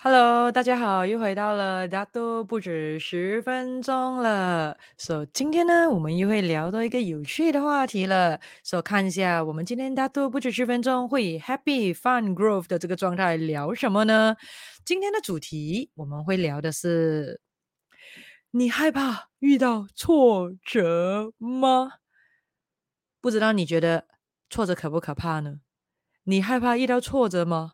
Hello，大家好，又回到了大都不止十分钟了。So，今天呢，我们又会聊到一个有趣的话题了。So，看一下我们今天大都不止十分钟会以 Happy Fun Growth 的这个状态聊什么呢？今天的主题我们会聊的是：你害怕遇到挫折吗？不知道你觉得挫折可不可怕呢？你害怕遇到挫折吗？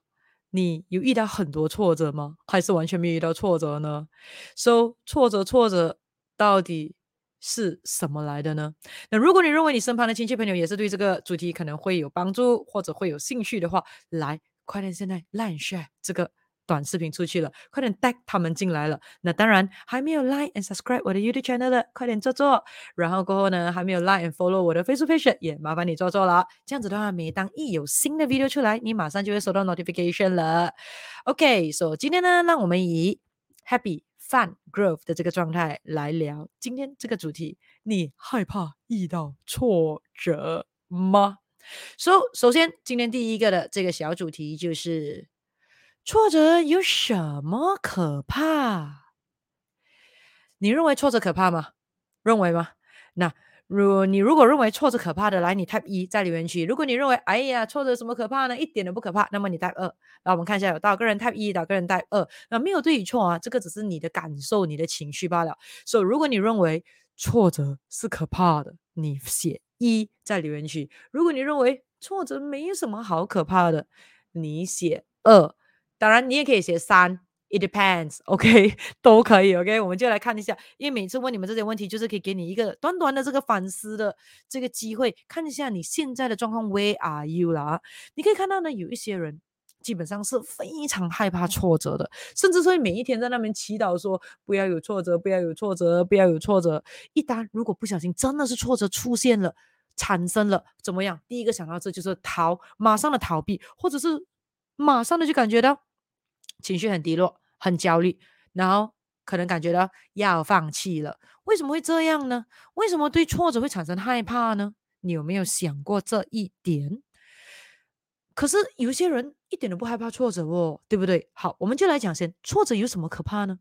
你有遇到很多挫折吗？还是完全没有遇到挫折呢？So，挫折挫折到底是什么来的呢？那如果你认为你身旁的亲戚朋友也是对这个主题可能会有帮助或者会有兴趣的话，来，快点现在 Like share 这个。短视频出去了，快点带他们进来了。那当然还没有 like and subscribe 我的 YouTube channel 的，快点做做。然后过后呢，还没有 like and follow 我的 Facebook page，也麻烦你做做了。这样子的话，每当一有新的 video 出来，你马上就会收到 notification 了。OK，so、今天呢，让我们以 Happy Fun Growth 的这个状态来聊今天这个主题。你害怕遇到挫折吗？So 首先，今天第一个的这个小主题就是。挫折有什么可怕？你认为挫折可怕吗？认为吗？那如你如果认为挫折可怕的，来，你 type 一在留言区。如果你认为，哎呀，挫折什么可怕呢？一点都不可怕，那么你 type 二。那我们看一下，有多少个人 type 一，多少个人 type 二。那没有对与错啊，这个只是你的感受、你的情绪罢了。所以，如果你认为挫折是可怕的，你写一在留言区。如果你认为挫折没有什么好可怕的，你写二。当然，你也可以写三，it depends，OK，都可以，OK。我们就来看一下，因为每次问你们这些问题，就是可以给你一个短短的这个反思的这个机会，看一下你现在的状况，Where are you 啦？你可以看到呢，有一些人基本上是非常害怕挫折的，甚至说每一天在那边祈祷说不要有挫折，不要有挫折，不要有挫折。一旦如果不小心真的是挫折出现了，产生了怎么样？第一个想到这就是逃，马上的逃避，或者是。马上的就感觉到情绪很低落、很焦虑，然后可能感觉到要放弃了。为什么会这样呢？为什么对挫折会产生害怕呢？你有没有想过这一点？可是有些人一点都不害怕挫折哦，对不对？好，我们就来讲先，挫折有什么可怕呢？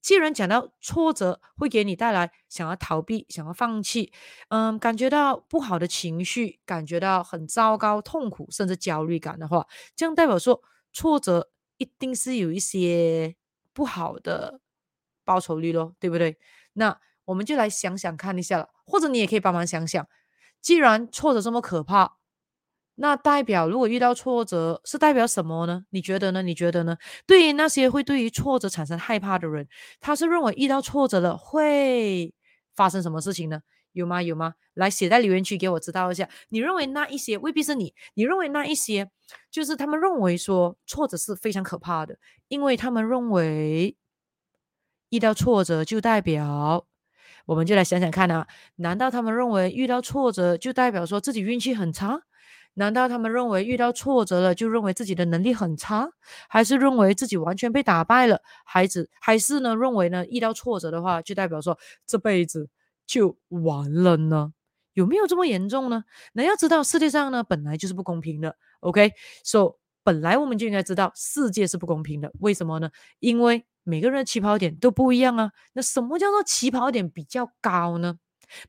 既然讲到挫折会给你带来想要逃避、想要放弃，嗯，感觉到不好的情绪，感觉到很糟糕、痛苦，甚至焦虑感的话，这样代表说挫折一定是有一些不好的报酬率咯，对不对？那我们就来想想看一下了，或者你也可以帮忙想想，既然挫折这么可怕。那代表，如果遇到挫折，是代表什么呢？你觉得呢？你觉得呢？对于那些会对于挫折产生害怕的人，他是认为遇到挫折了会发生什么事情呢？有吗？有吗？来写在留言区给我知道一下。你认为那一些未必是你，你认为那一些就是他们认为说挫折是非常可怕的，因为他们认为遇到挫折就代表，我们就来想想看啊，难道他们认为遇到挫折就代表说自己运气很差？难道他们认为遇到挫折了就认为自己的能力很差，还是认为自己完全被打败了？孩子还是呢认为呢遇到挫折的话就代表说这辈子就完了呢？有没有这么严重呢？那要知道世界上呢本来就是不公平的。OK，so、本来我们就应该知道世界是不公平的。为什么呢？因为每个人的起跑点都不一样啊。那什么叫做起跑点比较高呢？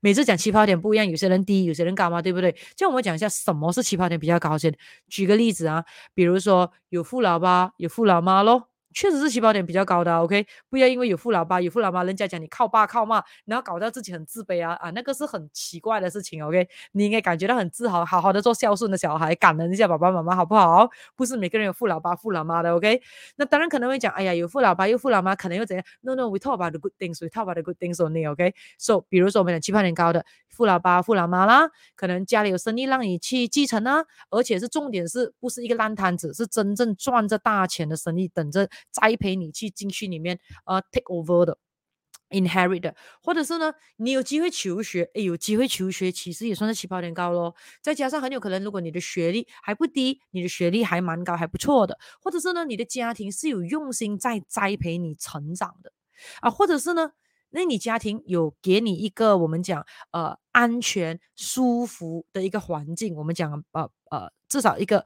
每次讲起跑点不一样，有些人低，有些人高嘛，对不对？就我们讲一下什么是起跑点比较高先。举个例子啊，比如说有富老爸，有富老妈咯。确实是起跑点比较高的，OK，不要因为有富老爸有富老妈，人家讲你靠爸靠妈，然后搞到自己很自卑啊啊，那个是很奇怪的事情，OK，你应该感觉到很自豪，好好的做孝顺的小孩，感恩一下爸爸妈妈，好不好？不是每个人有富老爸富老妈的，OK，那当然可能会讲，哎呀，有富老爸有富老妈，可能又怎样？No No，we talk about the good things，we talk about the good things only，OK，so，比如说我们讲起跑点高的富老爸富老妈啦，可能家里有生意让你去继承啊，而且是重点是不是一个烂摊子，是真正赚着大钱的生意等着。栽培你去进去里面，呃，take over 的，inherit 的，或者是呢，你有机会求学，诶，有机会求学，其实也算是起跑点高咯。再加上很有可能，如果你的学历还不低，你的学历还蛮高，还不错的，或者是呢，你的家庭是有用心在栽培你成长的，啊，或者是呢，那你家庭有给你一个我们讲呃安全舒服的一个环境，我们讲呃呃至少一个。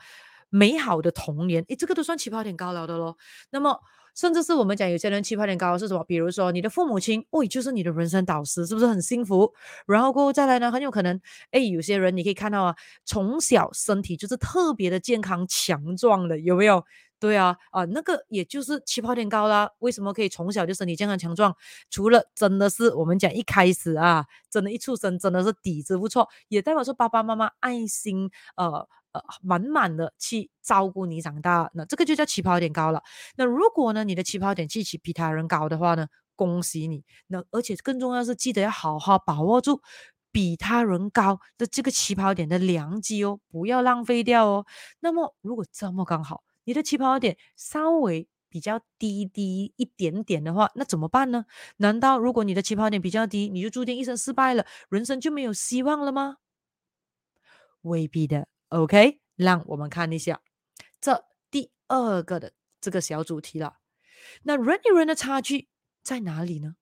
美好的童年，诶，这个都算起跑点高了的咯。那么，甚至是我们讲有些人起跑点高是什么？比如说你的父母亲，哦，就是你的人生导师，是不是很幸福？然后过后再来呢，很有可能，诶，有些人你可以看到啊，从小身体就是特别的健康强壮的，有没有？对啊，啊，那个也就是起跑点高啦。为什么可以从小就身体健康强壮？除了真的是我们讲一开始啊，真的，一出生真的是底子不错，也代表说爸爸妈妈爱心呃呃满满的去照顾你长大，那这个就叫起跑点高了。那如果呢，你的起跑点比起比他人高的话呢，恭喜你。那而且更重要是，记得要好好把握住比他人高的这个起跑点的良机哦，不要浪费掉哦。那么如果这么刚好。你的起跑点稍微比较低低一点点的话，那怎么办呢？难道如果你的起跑点比较低，你就注定一生失败了，人生就没有希望了吗？未必的。OK，让我们看一下这第二个的这个小主题了。那人与人的差距在哪里呢？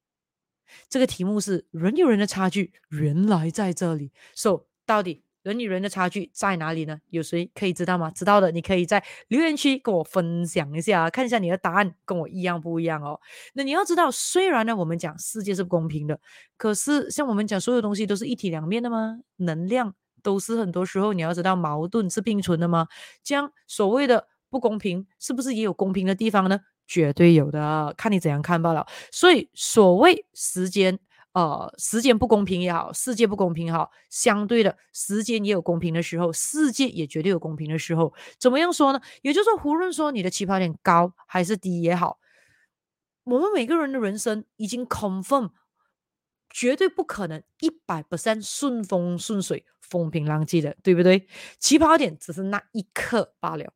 这个题目是人与人的差距原来在这里。So，到底？人与人的差距在哪里呢？有谁可以知道吗？知道的，你可以在留言区跟我分享一下，看一下你的答案跟我一样不一样哦。那你要知道，虽然呢，我们讲世界是不公平的，可是像我们讲所有东西都是一体两面的吗？能量都是很多时候你要知道矛盾是并存的吗？这样所谓的不公平，是不是也有公平的地方呢？绝对有的，看你怎样看罢了。所以所谓时间。呃，时间不公平也好，世界不公平也好，相对的，时间也有公平的时候，世界也绝对有公平的时候。怎么样说呢？也就是说，无论说你的起跑点高还是低也好，我们每个人的人生已经 confirm，绝对不可能一百 percent 顺风顺水、风平浪静的，对不对？起跑点只是那一刻罢了。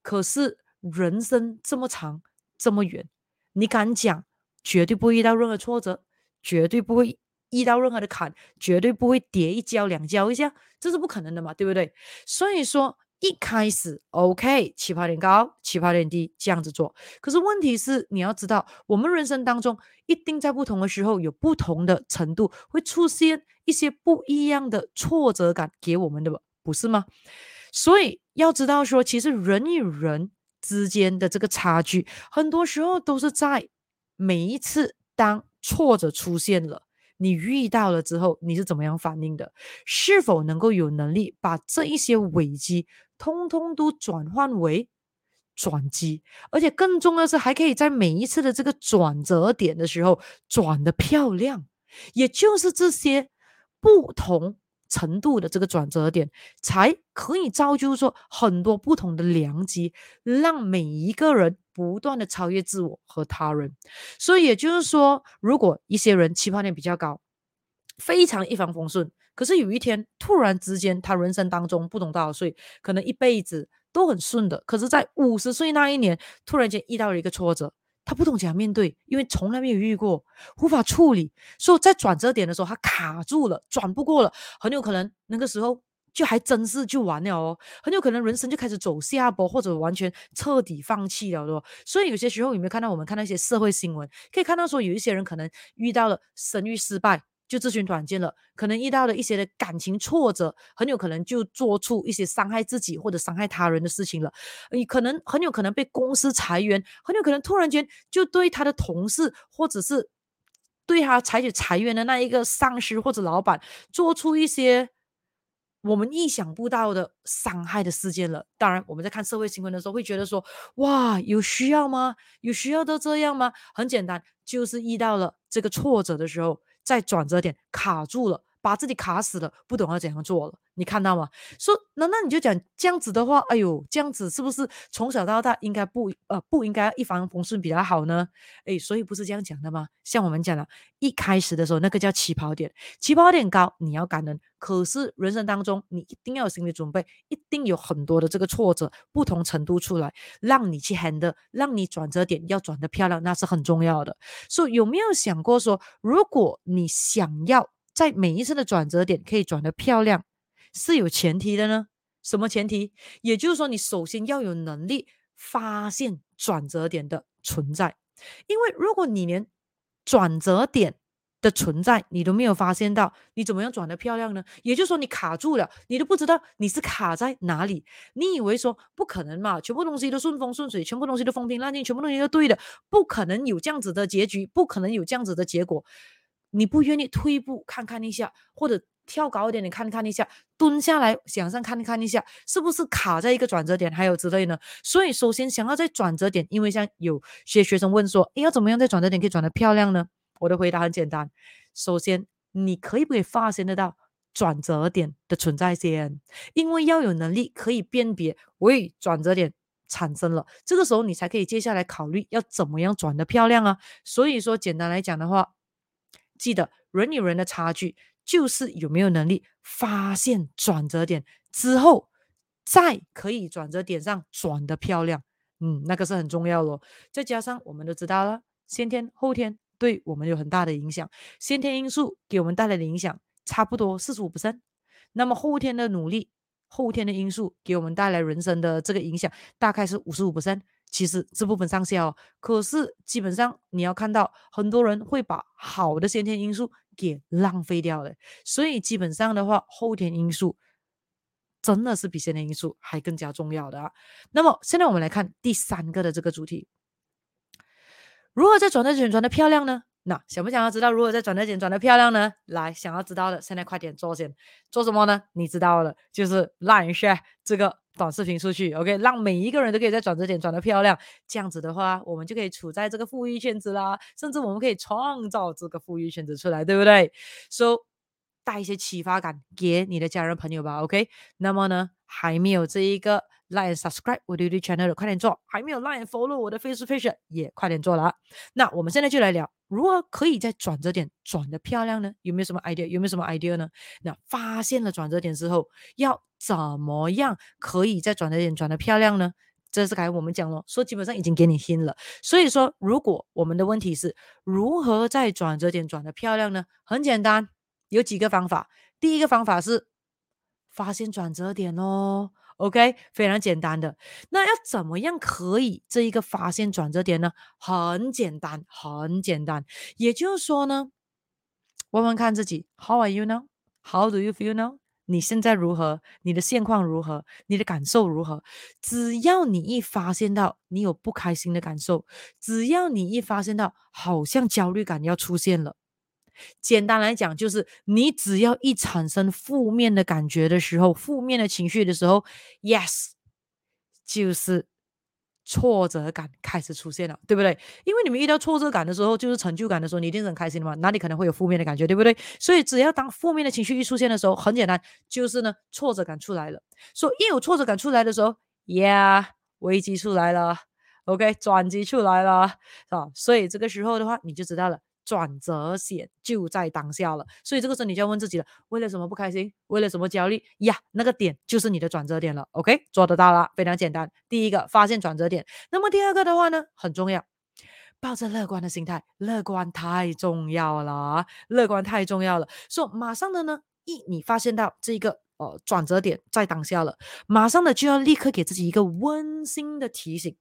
可是人生这么长，这么远，你敢讲绝对不会遇到任何挫折？绝对不会遇到任何的坎，绝对不会跌一跤两跤一下，这是不可能的嘛，对不对？所以说一开始 OK，起跑点高，起跑点低，这样子做。可是问题是，你要知道，我们人生当中一定在不同的时候有不同的程度会出现一些不一样的挫折感给我们的，不是吗？所以要知道说，其实人与人之间的这个差距，很多时候都是在每一次当。挫折出现了，你遇到了之后，你是怎么样反应的？是否能够有能力把这一些危机通通都转换为转机？而且更重要的是，还可以在每一次的这个转折点的时候转得漂亮。也就是这些不同程度的这个转折点，才可以造就说很多不同的良机，让每一个人。不断的超越自我和他人，所以也就是说，如果一些人起跑点比较高，非常一帆风顺，可是有一天突然之间，他人生当中不懂多少岁，可能一辈子都很顺的，可是，在五十岁那一年，突然间遇到了一个挫折，他不懂怎样面对，因为从来没有遇过，无法处理，所以在转折点的时候，他卡住了，转不过了，很有可能那个时候。就还真是就完了哦，很有可能人生就开始走下坡，或者完全彻底放弃了哦。所以有些时候有没有看到我们看到一些社会新闻，可以看到说有一些人可能遇到了生育失败就自寻短见了，可能遇到了一些的感情挫折，很有可能就做出一些伤害自己或者伤害他人的事情了。你可能很有可能被公司裁员，很有可能突然间就对他的同事或者是对他采取裁员的那一个上司或者老板做出一些。我们意想不到的伤害的事件了。当然，我们在看社会新闻的时候，会觉得说：“哇，有需要吗？有需要都这样吗？”很简单，就是遇到了这个挫折的时候，在转折点卡住了。把自己卡死了，不懂要怎样做了，你看到吗？说，难道你就讲这样子的话？哎呦，这样子是不是从小到大应该不呃不应该一帆风顺比较好呢？哎，所以不是这样讲的吗？像我们讲了，一开始的时候那个叫起跑点，起跑点高你要感恩，可是人生当中你一定要有心理准备，一定有很多的这个挫折，不同程度出来，让你去 handle，让你转折点要转得漂亮，那是很重要的。所以有没有想过说，如果你想要在每一次的转折点可以转得漂亮，是有前提的呢？什么前提？也就是说，你首先要有能力发现转折点的存在。因为如果你连转折点的存在，你都没有发现到，你怎么样转得漂亮呢？也就是说，你卡住了，你都不知道你是卡在哪里。你以为说不可能嘛，全部东西都顺风顺水，全部东西都风平浪静，全部东西都对的，不可能有这样子的结局，不可能有这样子的结果。你不愿意退一步看看一下，或者跳高一点，你看看一下，蹲下来想上看看一下，是不是卡在一个转折点，还有之类呢？所以，首先想要在转折点，因为像有些学生问说，诶，要怎么样在转折点可以转得漂亮呢？我的回答很简单，首先你可以不可以发现得到转折点的存在先？因为要有能力可以辨别，喂，转折点产生了，这个时候你才可以接下来考虑要怎么样转得漂亮啊。所以说，简单来讲的话，记得人与人的差距就是有没有能力发现转折点之后，再可以转折点上转得漂亮。嗯，那个是很重要咯。再加上我们都知道了，先天后天。对我们有很大的影响，先天因素给我们带来的影响差不多四十五%，那么后天的努力，后天的因素给我们带来人生的这个影响大概是五十五%。其实这部分上下哦，可是基本上你要看到很多人会把好的先天因素给浪费掉了，所以基本上的话，后天因素真的是比先天因素还更加重要的啊。那么现在我们来看第三个的这个主题。如何在转折点转的漂亮呢？那想不想要知道如何在转折点转的漂亮呢？来，想要知道的，现在快点做先。做什么呢？你知道了，就是 Line share 这个短视频出去，OK，让每一个人都可以在转折点转得漂亮。这样子的话，我们就可以处在这个富裕圈子啦，甚至我们可以创造这个富裕圈子出来，对不对？So 带一些启发感给你的家人朋友吧，OK。那么呢，还没有这一个。Like subscribe 我的 YouTube channel 的快点做，还没有 Like follow 我的 Facebook page 也快点做了。那我们现在就来聊，如何可以在转折点转得漂亮呢？有没有什么 idea？有没有什么 idea 呢？那发现了转折点之后，要怎么样可以在转折点转得漂亮呢？这是刚才我们讲了，说基本上已经给你听了。所以说，如果我们的问题是如何在转折点转得漂亮呢？很简单，有几个方法。第一个方法是发现转折点哦。OK，非常简单的。那要怎么样可以这一个发现转折点呢？很简单，很简单。也就是说呢，问问看自己，How are you now? How do you feel now? 你现在如何？你的现况如何？你的感受如何？只要你一发现到你有不开心的感受，只要你一发现到好像焦虑感要出现了。简单来讲，就是你只要一产生负面的感觉的时候，负面的情绪的时候，yes，就是挫折感开始出现了，对不对？因为你们遇到挫折感的时候，就是成就感的时候，你一定很开心的嘛，哪里可能会有负面的感觉，对不对？所以只要当负面的情绪一出现的时候，很简单，就是呢，挫折感出来了。所以一有挫折感出来的时候，yeah，危机出来了，OK，转机出来了，啊，所以这个时候的话，你就知道了。转折点就在当下了，所以这个时候你就要问自己了：为了什么不开心？为了什么焦虑？呀，那个点就是你的转折点了。OK，做得到了，非常简单。第一个发现转折点，那么第二个的话呢，很重要，抱着乐观的心态，乐观太重要了，乐观太重要了。所以马上的呢，一你发现到这个呃转折点在当下了，马上的就要立刻给自己一个温馨的提醒，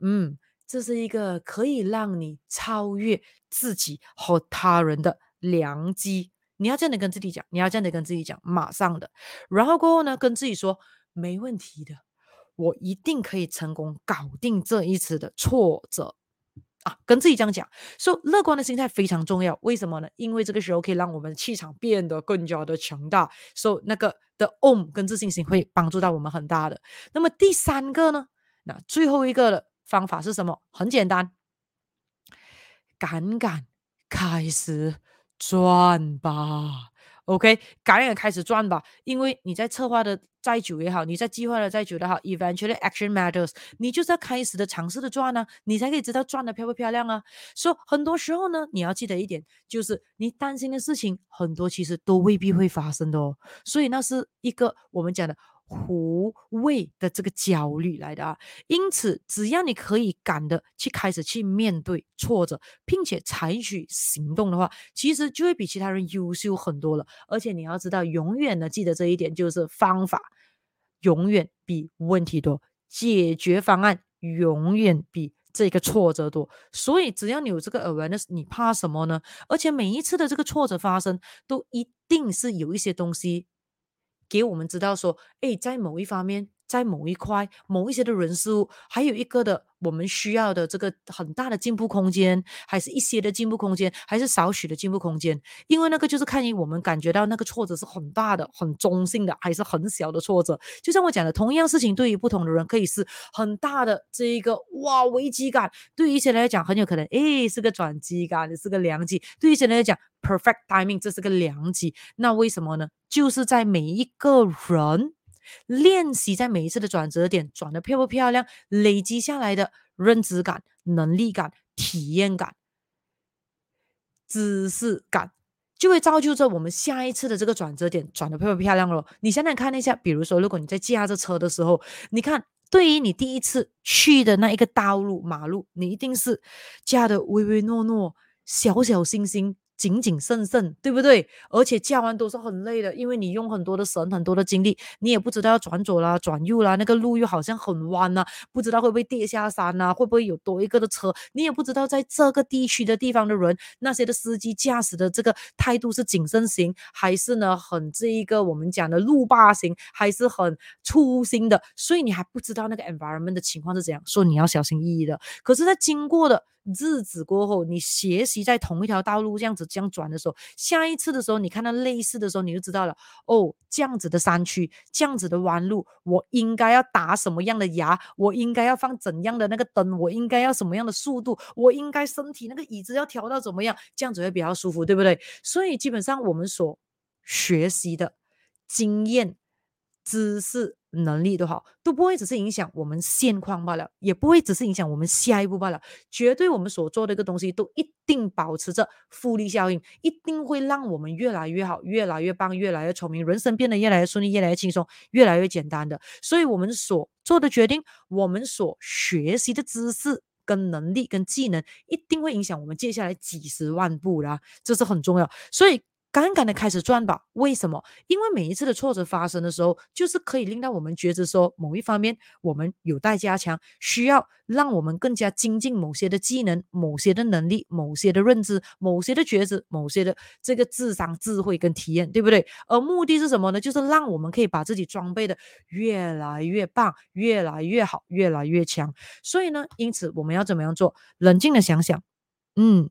嗯。这是一个可以让你超越自己和他人的良机。你要这样的跟自己讲，你要这样的跟自己讲，马上的。然后过后呢，跟自己说没问题的，我一定可以成功搞定这一次的挫折啊！跟自己这样讲，说乐观的心态非常重要。为什么呢？因为这个时候可以让我们气场变得更加的强大。所以那个的 OM 跟自信心会帮助到我们很大的。那么第三个呢？那最后一个了。方法是什么？很简单，敢敢开始赚吧。OK，敢敢开始赚吧。因为你在策划的再久也好，你在计划的再久也好，eventually action matters。你就是要开始的尝试的赚呢、啊，你才可以知道赚的漂不漂亮啊。所以很多时候呢，你要记得一点，就是你担心的事情很多，其实都未必会发生的哦。所以那是一个我们讲的。无谓的这个焦虑来的啊，因此只要你可以敢的去开始去面对挫折，并且采取行动的话，其实就会比其他人优秀很多了。而且你要知道，永远的记得这一点，就是方法永远比问题多，解决方案永远比这个挫折多。所以只要你有这个 awareness，你怕什么呢？而且每一次的这个挫折发生，都一定是有一些东西给我们知道说，哎，在某一方面。在某一块、某一些的人事物，还有一个的我们需要的这个很大的进步空间，还是一些的进步空间，还是少许的进步空间？因为那个就是看你我们感觉到那个挫折是很大的、很中性的，还是很小的挫折。就像我讲的，同样事情对于不同的人，可以是很大的这一个哇危机感，对于一些人来讲很有可能诶是个转机感，是个良机；对于一些人来讲，perfect timing 这是个良机。那为什么呢？就是在每一个人。练习在每一次的转折点转得漂不漂亮，累积下来的认知感、能力感、体验感、知识感，就会造就着我们下一次的这个转折点转得漂不漂亮咯。你想想看一下，比如说，如果你在驾着车的时候，你看，对于你第一次去的那一个道路马路，你一定是驾的唯唯诺诺、小小心心。谨谨慎慎，对不对？而且驾完都是很累的，因为你用很多的神、很多的精力，你也不知道要转左啦、转右啦，那个路又好像很弯呐，不知道会不会跌下山呐，会不会有多一个的车，你也不知道在这个地区的地方的人，那些的司机驾驶的这个态度是谨慎型，还是呢很这一个我们讲的路霸型，还是很粗心的，所以你还不知道那个 environment 的情况是怎样，所以你要小心翼翼的。可是，在经过的日子过后，你学习在同一条道路这样子这样转的时候，下一次的时候，你看到类似的时候，你就知道了哦，这样子的山区，这样子的弯路，我应该要打什么样的牙，我应该要放怎样的那个灯，我应该要什么样的速度，我应该身体那个椅子要调到怎么样，这样子会比较舒服，对不对？所以基本上我们所学习的经验、知识。能力都好，都不会只是影响我们现况罢了，也不会只是影响我们下一步罢了。绝对我们所做的一个东西，都一定保持着复利效应，一定会让我们越来越好，越来越棒，越来越聪明，人生变得越来越顺利，越来越轻松，越来越简单的。所以，我们所做的决定，我们所学习的知识、跟能力、跟技能，一定会影响我们接下来几十万步啦，这是很重要。所以。敢敢的开始赚吧！为什么？因为每一次的挫折发生的时候，就是可以令到我们觉知说，某一方面我们有待加强，需要让我们更加精进某些的技能、某些的能力、某些的认知、某些的觉知、某些的这个智商、智慧跟体验，对不对？而目的是什么呢？就是让我们可以把自己装备的越来越棒、越来越好、越来越强。所以呢，因此我们要怎么样做？冷静的想想，嗯，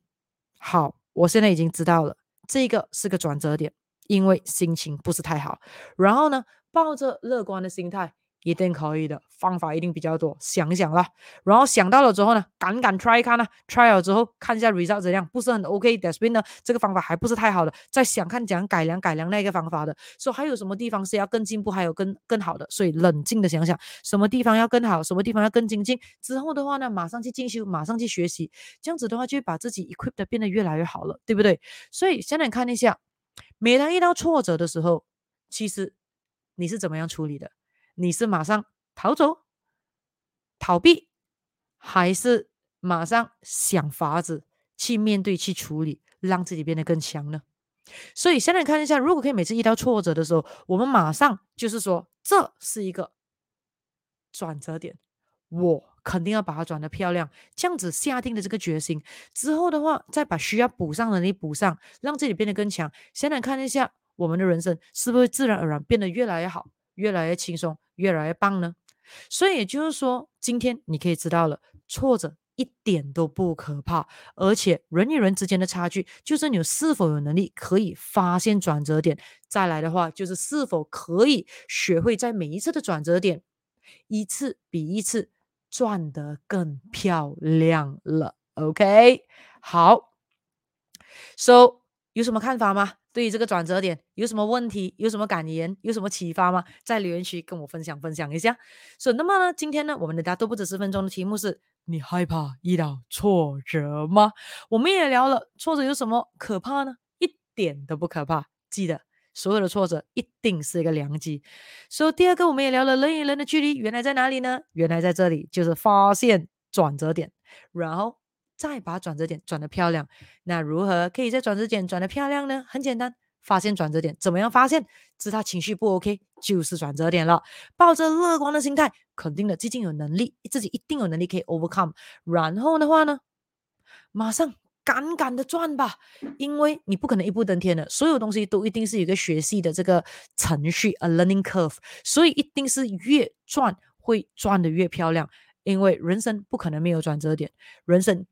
好，我现在已经知道了。这个是个转折点，因为心情不是太好。然后呢，抱着乐观的心态，一定可以的。方法一定比较多，想想啦。然后想到了之后呢，敢敢 try 看呢，try 了之后看一下 result 怎样，不是很 OK，that's mean 呢，这个方法还不是太好的，再想看怎样改良改良那个方法的。说还有什么地方是要更进步，还有更更好的。所以冷静的想想，什么地方要更好，什么地方要更精进。之后的话呢，马上去进修，马上去学习，这样子的话就会把自己 equipped 变得越来越好了，对不对？所以现在看一下，每当遇到挫折的时候，其实你是怎么样处理的？你是马上逃走、逃避，还是马上想法子去面对、去处理，让自己变得更强呢？所以，现在看一下，如果可以每次遇到挫折的时候，我们马上就是说，这是一个转折点，我肯定要把它转得漂亮。这样子下定的这个决心之后的话，再把需要补上的能力补上，让自己变得更强。现在看一下，我们的人生是不是自然而然变得越来越好，越来越轻松？越来越棒呢，所以也就是说，今天你可以知道了，挫折一点都不可怕，而且人与人之间的差距，就是你是否有能力可以发现转折点。再来的话，就是是否可以学会在每一次的转折点，一次比一次转得更漂亮了。OK，好，So 有什么看法吗？对于这个转折点有什么问题？有什么感言？有什么启发吗？在留言区跟我分享分享一下。所以，那么呢，今天呢，我们的大都不止十分钟的题目是：你害怕遇到挫折吗？我们也聊了挫折有什么可怕呢？一点都不可怕。记得，所有的挫折一定是一个良机。所以，第二个我们也聊了人与人的距离原来在哪里呢？原来在这里，就是发现转折点，然后。再把转折点转得漂亮，那如何可以在转折点转得漂亮呢？很简单，发现转折点，怎么样发现？是他情绪不 OK，就是转折点了。抱着乐观的心态，肯定的，自己有能力，自己一定有能力可以 overcome。然后的话呢，马上赶赶的赚吧，因为你不可能一步登天的，所有东西都一定是有一个学习的这个程序，a learning curve，所以一定是越赚会赚得越漂亮。因为人生不可能没有转折点，人生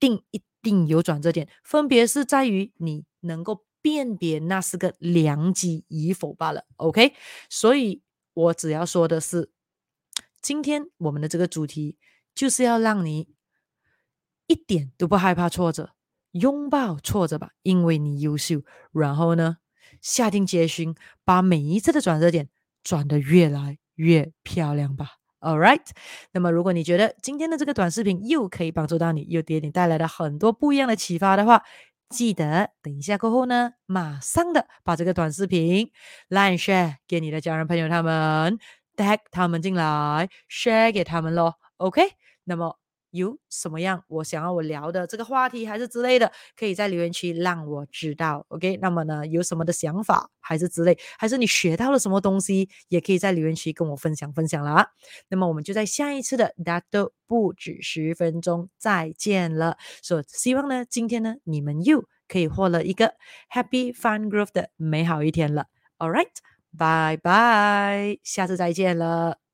定一定有转折点，分别是在于你能够辨别那是个良机与否罢了。OK，所以我只要说的是，今天我们的这个主题就是要让你一点都不害怕挫折，拥抱挫折吧，因为你优秀。然后呢，下定决心把每一次的转折点转得越来越漂亮吧。All right，那么如果你觉得今天的这个短视频又可以帮助到你，又给你带来了很多不一样的启发的话，记得等一下过后呢，马上的把这个短视频 Line share 给你的家人朋友他们，tag 他们进来，share 给他们咯。OK，那么。有什么样我想要我聊的这个话题还是之类的，可以在留言区让我知道。OK，那么呢，有什么的想法还是之类，还是你学到了什么东西，也可以在留言区跟我分享分享了。那么我们就在下一次的大都不止十分钟再见了。所希望呢，今天呢，你们又可以获了一个 Happy Fun Growth 的美好一天了。All right，拜拜，下次再见了。